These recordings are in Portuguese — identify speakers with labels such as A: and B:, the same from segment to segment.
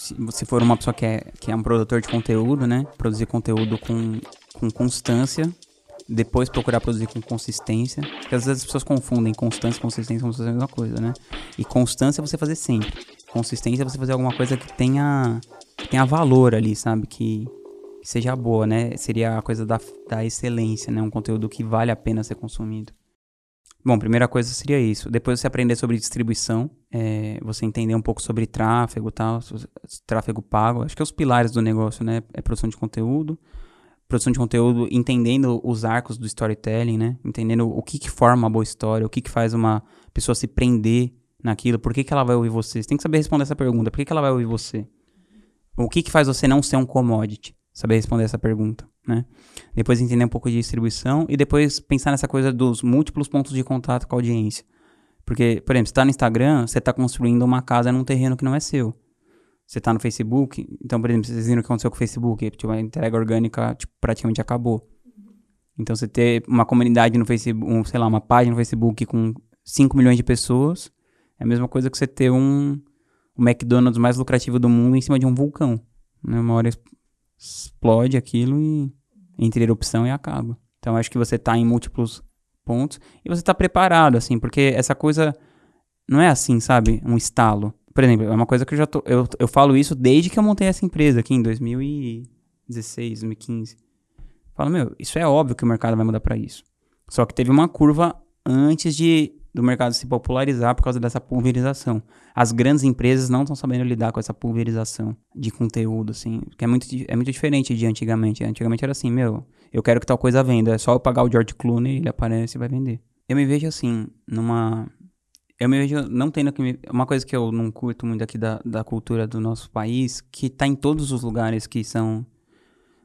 A: se você for uma pessoa que é, que é um produtor de conteúdo, né? Produzir conteúdo com, com constância, depois procurar produzir com consistência. Porque às vezes as pessoas confundem constância e consistência como se fosse a mesma coisa, né? E constância é você fazer sempre. Consistência é você fazer alguma coisa que tenha, que tenha valor ali, sabe? Que, que seja boa, né? Seria a coisa da, da excelência, né? Um conteúdo que vale a pena ser consumido. Bom, primeira coisa seria isso. Depois você aprender sobre distribuição, é, você entender um pouco sobre tráfego tal, tráfego pago. Acho que é os pilares do negócio, né? É produção de conteúdo. Produção de conteúdo entendendo os arcos do storytelling, né? Entendendo o que, que forma uma boa história, o que, que faz uma pessoa se prender naquilo, por que, que ela vai ouvir você. Você tem que saber responder essa pergunta. Por que, que ela vai ouvir você? O que, que faz você não ser um commodity? Saber responder essa pergunta né? Depois entender um pouco de distribuição e depois pensar nessa coisa dos múltiplos pontos de contato com a audiência. Porque, por exemplo, você está no Instagram, você está construindo uma casa num terreno que não é seu. Você está no Facebook, então, por exemplo, vocês viram o que aconteceu com o Facebook, tipo, a entrega orgânica tipo, praticamente acabou. Então, você ter uma comunidade no Facebook, um, sei lá, uma página no Facebook com 5 milhões de pessoas, é a mesma coisa que você ter um, o McDonald's mais lucrativo do mundo em cima de um vulcão. Né? Uma hora explode aquilo e entre erupção e acaba. Então acho que você está em múltiplos pontos e você está preparado, assim, porque essa coisa não é assim, sabe? Um estalo. Por exemplo, é uma coisa que eu já tô. Eu, eu falo isso desde que eu montei essa empresa aqui em 2016, 2015. Falo, meu, isso é óbvio que o mercado vai mudar para isso. Só que teve uma curva antes de do mercado se popularizar por causa dessa pulverização. As grandes empresas não estão sabendo lidar com essa pulverização de conteúdo, assim, que é muito, é muito diferente de antigamente. Antigamente era assim, meu, eu quero que tal coisa venda, é só eu pagar o George Clooney, ele aparece e vai vender. Eu me vejo assim, numa... Eu me vejo não tendo que... Me, uma coisa que eu não curto muito aqui da, da cultura do nosso país, que tá em todos os lugares que são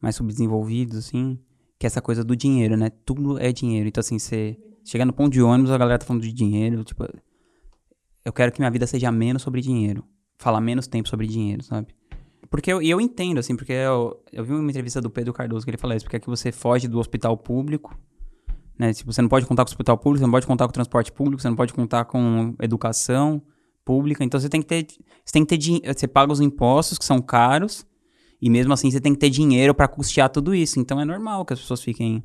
A: mais subdesenvolvidos, assim, que é essa coisa do dinheiro, né? Tudo é dinheiro. Então, assim, você Chegar no ponto de ônibus, a galera tá falando de dinheiro. Tipo, eu quero que minha vida seja menos sobre dinheiro. Falar menos tempo sobre dinheiro, sabe? Porque eu, eu entendo, assim, porque eu, eu vi uma entrevista do Pedro Cardoso que ele fala isso, porque aqui você foge do hospital público, né? Tipo, você não pode contar com o hospital público, você não pode contar com o transporte público, você não pode contar com educação pública. Então você tem que ter. Você tem que ter Você paga os impostos, que são caros, e mesmo assim você tem que ter dinheiro para custear tudo isso. Então é normal que as pessoas fiquem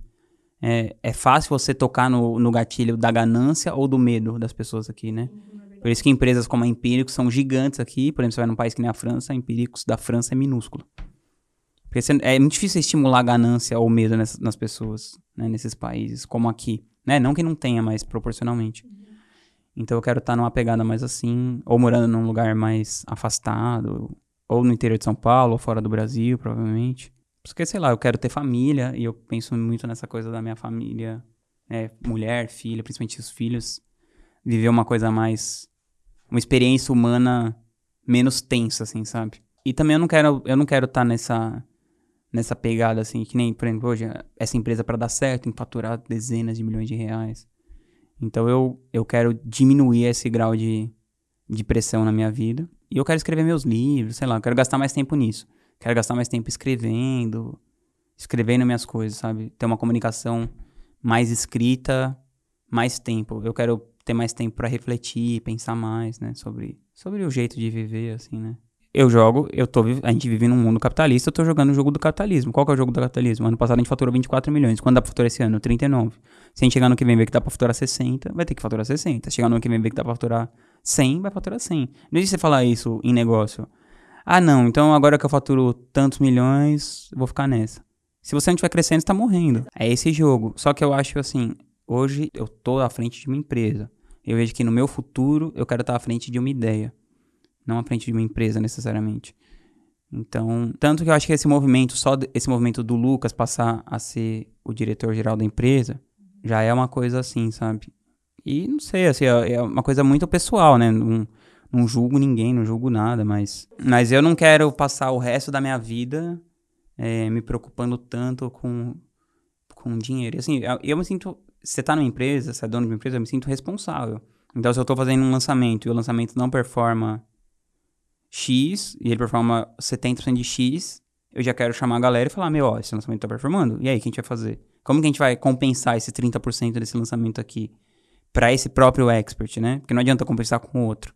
A: é, é fácil você tocar no, no gatilho da ganância ou do medo das pessoas aqui, né? Por isso que empresas como a Empíricos são gigantes aqui. Por exemplo, você vai num país que nem a França, a Empíricos da França é minúsculo. Porque é muito difícil estimular a ganância ou medo nessas, nas pessoas, né, nesses países, como aqui. Né? Não que não tenha, mas proporcionalmente. Então eu quero estar numa pegada mais assim, ou morando num lugar mais afastado, ou no interior de São Paulo, ou fora do Brasil, provavelmente. Porque, sei lá, eu quero ter família e eu penso muito nessa coisa da minha família, né, mulher, filha, principalmente os filhos, viver uma coisa mais. uma experiência humana menos tensa, assim, sabe? E também eu não quero eu não quero estar tá nessa nessa pegada assim, que nem, por exemplo, hoje essa empresa para dar certo tem que faturar dezenas de milhões de reais. Então eu eu quero diminuir esse grau de de pressão na minha vida. E eu quero escrever meus livros, sei lá, eu quero gastar mais tempo nisso. Quero gastar mais tempo escrevendo, escrevendo minhas coisas, sabe? Ter uma comunicação mais escrita, mais tempo. Eu quero ter mais tempo para refletir, pensar mais, né, sobre sobre o jeito de viver assim, né? Eu jogo, eu tô a gente vive num mundo capitalista, eu tô jogando o jogo do capitalismo. Qual que é o jogo do capitalismo? Ano passado a gente faturou 24 milhões. Quando dá pra faturar esse ano? 39. Se a gente chegar no que vem ver que dá pra faturar 60, vai ter que faturar 60. Se chegar no que vem ver que dá pra faturar 100, vai faturar 100. Não existe você falar isso em negócio. Ah, não, então agora que eu faturo tantos milhões, vou ficar nessa. Se você não estiver crescendo, você tá morrendo. É esse jogo. Só que eu acho assim, hoje eu tô à frente de uma empresa. Eu vejo que no meu futuro eu quero estar à frente de uma ideia. Não à frente de uma empresa necessariamente. Então, tanto que eu acho que esse movimento, só esse movimento do Lucas passar a ser o diretor-geral da empresa, já é uma coisa assim, sabe? E não sei, assim, é, é uma coisa muito pessoal, né? Não julgo ninguém, não julgo nada, mas. Mas eu não quero passar o resto da minha vida é, me preocupando tanto com, com dinheiro. Assim, eu, me sinto. Você tá numa empresa, você é dono de uma empresa, eu me sinto responsável. Então, se eu tô fazendo um lançamento e o lançamento não performa X, e ele performa 70% de X, eu já quero chamar a galera e falar: meu, ó, esse lançamento tá performando. E aí, o que a gente vai fazer? Como que a gente vai compensar esse 30% desse lançamento aqui? para esse próprio expert, né? Porque não adianta compensar com outro.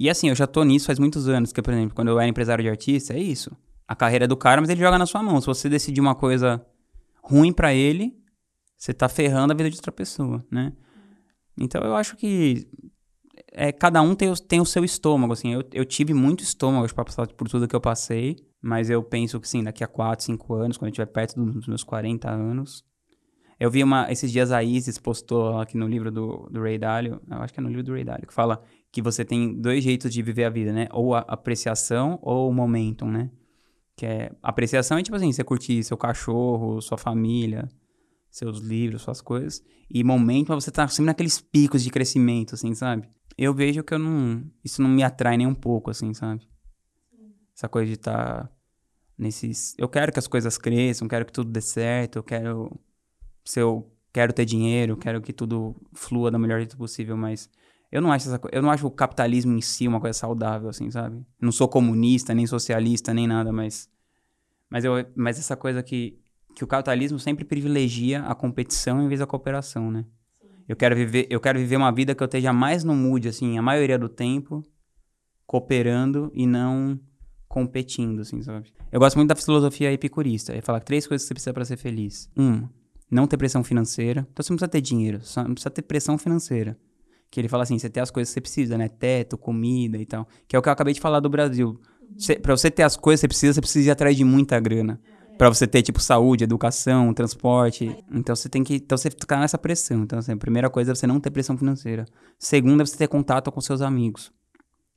A: E assim, eu já tô nisso faz muitos anos, que por exemplo, quando eu era empresário de artista, é isso. A carreira é do cara, mas ele joga na sua mão. Se você decidir uma coisa ruim para ele, você tá ferrando a vida de outra pessoa, né? Então eu acho que é, cada um tem o, tem o seu estômago, assim. Eu, eu tive muito estômago para passar por tudo que eu passei, mas eu penso que sim, daqui a 4, 5 anos, quando eu estiver perto dos meus 40 anos. Eu vi uma, esses dias a Isis postou aqui no livro do, do Ray Dalio, eu acho que é no livro do Ray Dalio, que fala que você tem dois jeitos de viver a vida, né? Ou a apreciação ou o momentum, né? Que é apreciação é tipo assim, você curtir seu cachorro, sua família, seus livros, suas coisas. E momento é você estar tá sempre naqueles picos de crescimento, assim, sabe? Eu vejo que eu não. Isso não me atrai nem um pouco, assim, sabe? Essa coisa de estar tá nesses. Eu quero que as coisas cresçam, quero que tudo dê certo, eu quero. Se eu quero ter dinheiro, quero que tudo flua da melhor jeito possível, mas. Eu não acho essa eu não acho o capitalismo em si uma coisa saudável, assim, sabe? Não sou comunista, nem socialista, nem nada, mas. Mas, eu, mas essa coisa que, que o capitalismo sempre privilegia a competição em vez da cooperação, né? Eu quero viver, eu quero viver uma vida que eu esteja mais no mood, assim, a maioria do tempo, cooperando e não competindo, assim, sabe? Eu gosto muito da filosofia epicurista. É falar três coisas que você precisa para ser feliz. Um, não ter pressão financeira. Então você não precisa ter dinheiro, só não precisa ter pressão financeira. Que ele fala assim, você tem as coisas que você precisa, né? Teto, comida e tal. Que é o que eu acabei de falar do Brasil. Para pra você ter as coisas que você precisa, você precisa ir atrás de muita grana para você ter, tipo, saúde, educação, transporte. Então você tem que. Então você ficar nessa pressão. Então, assim, a primeira coisa é você não ter pressão financeira. Segunda é você ter contato com seus amigos.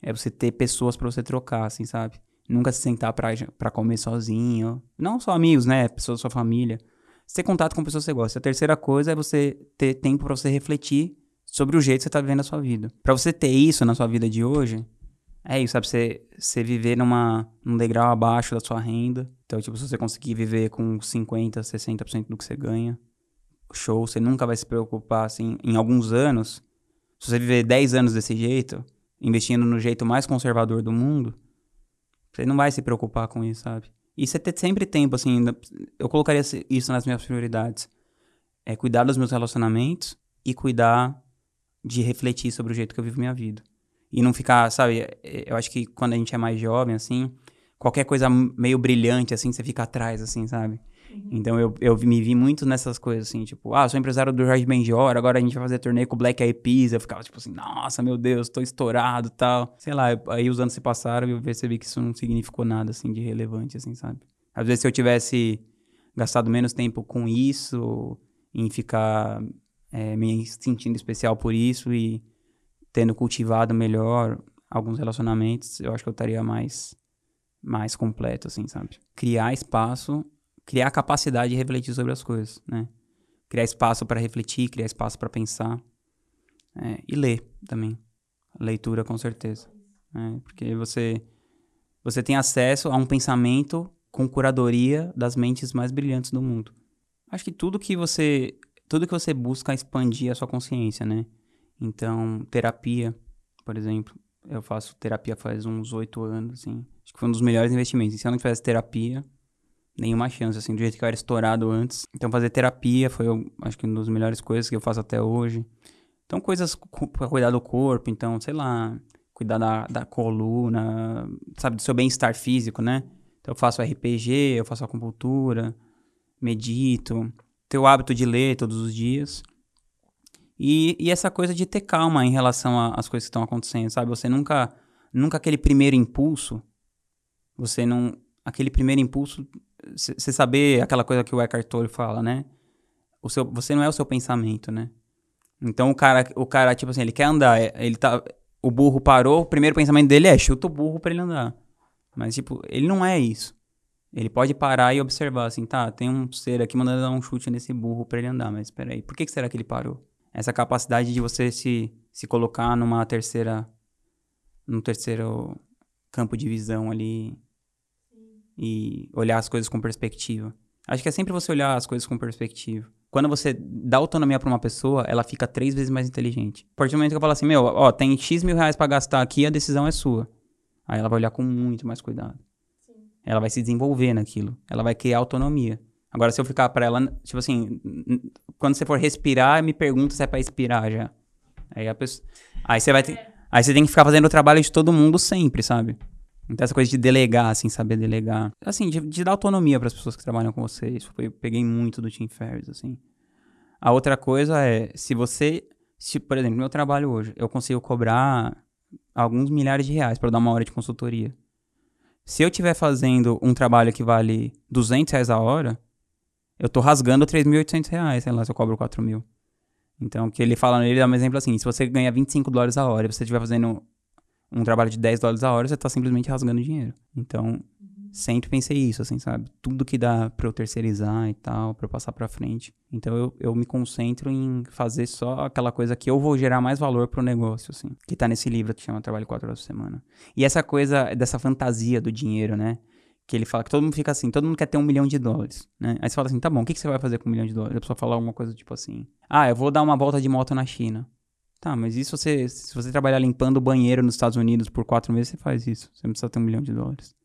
A: É você ter pessoas para você trocar, assim, sabe? Nunca se sentar pra, pra comer sozinho. Não só amigos, né? Pessoas da sua família. Você ter contato com pessoas que você gosta. A terceira coisa é você ter tempo para você refletir sobre o jeito que você tá vivendo a sua vida. Para você ter isso na sua vida de hoje, é isso, sabe? Você, você viver numa, num degrau abaixo da sua renda. Então, tipo, se você conseguir viver com 50%, 60% do que você ganha, show, você nunca vai se preocupar, assim, em alguns anos. Se você viver 10 anos desse jeito, investindo no jeito mais conservador do mundo, você não vai se preocupar com isso, sabe? E você ter sempre tempo, assim, eu colocaria isso nas minhas prioridades. É cuidar dos meus relacionamentos e cuidar de refletir sobre o jeito que eu vivo minha vida. E não ficar, sabe? Eu acho que quando a gente é mais jovem, assim, qualquer coisa meio brilhante, assim, você fica atrás, assim, sabe? Uhum. Então eu, eu me vi muito nessas coisas, assim, tipo, ah, sou empresário do Jorge Benjor, agora a gente vai fazer turnê com o Black Eyed Peas. Eu ficava, tipo assim, nossa, meu Deus, tô estourado tal. Sei lá, aí os anos se passaram e eu percebi que isso não significou nada, assim, de relevante, assim, sabe? Às vezes se eu tivesse gastado menos tempo com isso, em ficar é, me sentindo especial por isso e tendo cultivado melhor alguns relacionamentos, eu acho que eu estaria mais mais completo, assim, sabe? Criar espaço, criar capacidade de refletir sobre as coisas, né? Criar espaço para refletir, criar espaço para pensar é, e ler também. Leitura, com certeza. É, porque você você tem acesso a um pensamento com curadoria das mentes mais brilhantes do mundo. Acho que tudo que você tudo que você busca expandir a sua consciência, né? Então, terapia, por exemplo, eu faço terapia faz uns oito anos, assim. Acho que foi um dos melhores investimentos. Se eu não tivesse terapia, nenhuma chance, assim, do jeito que eu era estourado antes. Então, fazer terapia foi, acho que, uma das melhores coisas que eu faço até hoje. Então, coisas para cuidar do corpo, então, sei lá, cuidar da, da coluna, sabe, do seu bem-estar físico, né? Então, eu faço RPG, eu faço acupuntura, medito, o hábito de ler todos os dias. E, e essa coisa de ter calma em relação às coisas que estão acontecendo, sabe? Você nunca, nunca aquele primeiro impulso, você não, aquele primeiro impulso, você saber aquela coisa que o Eckhart Tolle fala, né? O seu, você não é o seu pensamento, né? Então o cara, o cara tipo assim, ele quer andar, é, ele tá, o burro parou, o primeiro pensamento dele é chuta o burro para ele andar. Mas tipo, ele não é isso. Ele pode parar e observar assim, tá, tem um ser aqui mandando dar um chute nesse burro para ele andar, mas espera aí, por que, que será que ele parou? essa capacidade de você se, se colocar numa terceira num terceiro campo de visão ali e olhar as coisas com perspectiva. Acho que é sempre você olhar as coisas com perspectiva. Quando você dá autonomia para uma pessoa, ela fica três vezes mais inteligente. A partir do momento que eu falo assim, meu, ó, tem X mil reais para gastar aqui, a decisão é sua. Aí ela vai olhar com muito mais cuidado. Ela vai se desenvolver naquilo. Ela vai criar autonomia. Agora, se eu ficar pra ela, tipo assim, quando você for respirar, me pergunta se é pra expirar já. Aí a pessoa. Aí você vai ter. Aí você tem que ficar fazendo o trabalho de todo mundo sempre, sabe? Então essa coisa de delegar, assim, saber delegar. Assim, de, de dar autonomia para as pessoas que trabalham com você. Isso eu peguei muito do Team Ferris, assim. A outra coisa é, se você, se, por exemplo, meu trabalho hoje, eu consigo cobrar alguns milhares de reais para dar uma hora de consultoria. Se eu estiver fazendo um trabalho que vale 200 reais a hora, eu tô rasgando 3.800 reais, sei lá, se eu cobro 4 mil. Então, o que ele fala, ele dá um exemplo assim, se você ganha 25 dólares a hora e você estiver fazendo um trabalho de 10 dólares a hora, você tá simplesmente rasgando dinheiro. Então, sempre pensei isso, assim, sabe? Tudo que dá pra eu terceirizar e tal, pra eu passar pra frente. Então eu, eu me concentro em fazer só aquela coisa que eu vou gerar mais valor pro negócio, assim. Que tá nesse livro que chama Trabalho 4 horas por semana. E essa coisa, dessa fantasia do dinheiro, né? Que ele fala que todo mundo fica assim, todo mundo quer ter um milhão de dólares, né? Aí você fala assim, tá bom, o que, que você vai fazer com um milhão de dólares? A pessoa fala alguma coisa tipo assim, ah, eu vou dar uma volta de moto na China. Tá, mas isso você, se você trabalhar limpando o banheiro nos Estados Unidos por quatro meses, você faz isso. Você não precisa ter um milhão de dólares.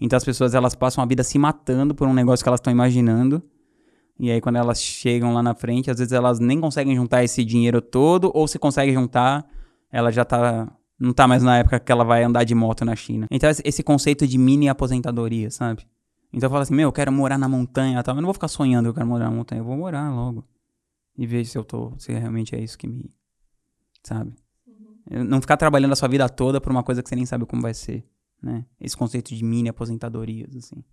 A: Então as pessoas elas passam a vida se matando por um negócio que elas estão imaginando. E aí quando elas chegam lá na frente, às vezes elas nem conseguem juntar esse dinheiro todo, ou se conseguem juntar, ela já tá não tá mais na época que ela vai andar de moto na China. Então esse conceito de mini aposentadoria, sabe? Então eu falo assim, meu, eu quero morar na montanha, tal, mas não vou ficar sonhando que eu quero morar na montanha, eu vou morar logo. E ver se eu tô, se realmente é isso que me, sabe? Uhum. Não ficar trabalhando a sua vida toda por uma coisa que você nem sabe como vai ser né? Esse conceito de mini aposentadorias, assim.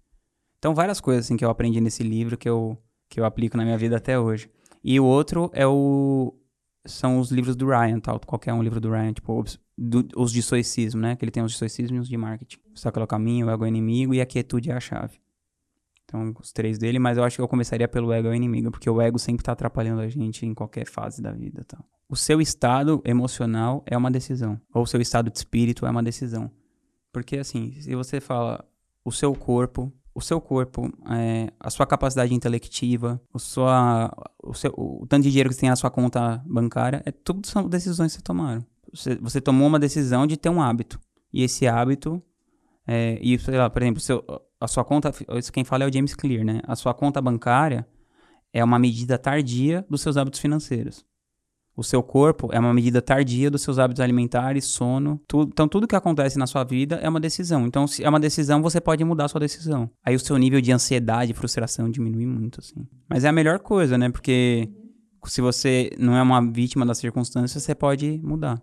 A: Então, várias coisas assim que eu aprendi nesse livro que eu, que eu aplico na minha vida até hoje. E o outro é o são os livros do Ryan, tal, qualquer um livro do Ryan, tipo os, do, os de stoicismo, né? Que ele tem os de stoicismo e os de marketing. Só que é o caminho, o ego é o inimigo e a quietude é a chave. Então, os três dele, mas eu acho que eu começaria pelo ego é o inimigo, porque o ego sempre tá atrapalhando a gente em qualquer fase da vida, tal. O seu estado emocional é uma decisão, ou o seu estado de espírito é uma decisão. Porque, assim, se você fala o seu corpo, o seu corpo, é, a sua capacidade intelectiva, o, sua, o, seu, o tanto de dinheiro que você tem na sua conta bancária, é tudo são decisões que você tomaram. Você, você tomou uma decisão de ter um hábito. E esse hábito, é, e sei lá, por exemplo, seu, a sua conta, isso quem fala é o James Clear, né? A sua conta bancária é uma medida tardia dos seus hábitos financeiros. O seu corpo é uma medida tardia dos seus hábitos alimentares, sono. Então tudo que acontece na sua vida é uma decisão. Então se é uma decisão, você pode mudar a sua decisão. Aí o seu nível de ansiedade e frustração diminui muito, assim. Mas é a melhor coisa, né? Porque se você não é uma vítima das circunstâncias, você pode mudar.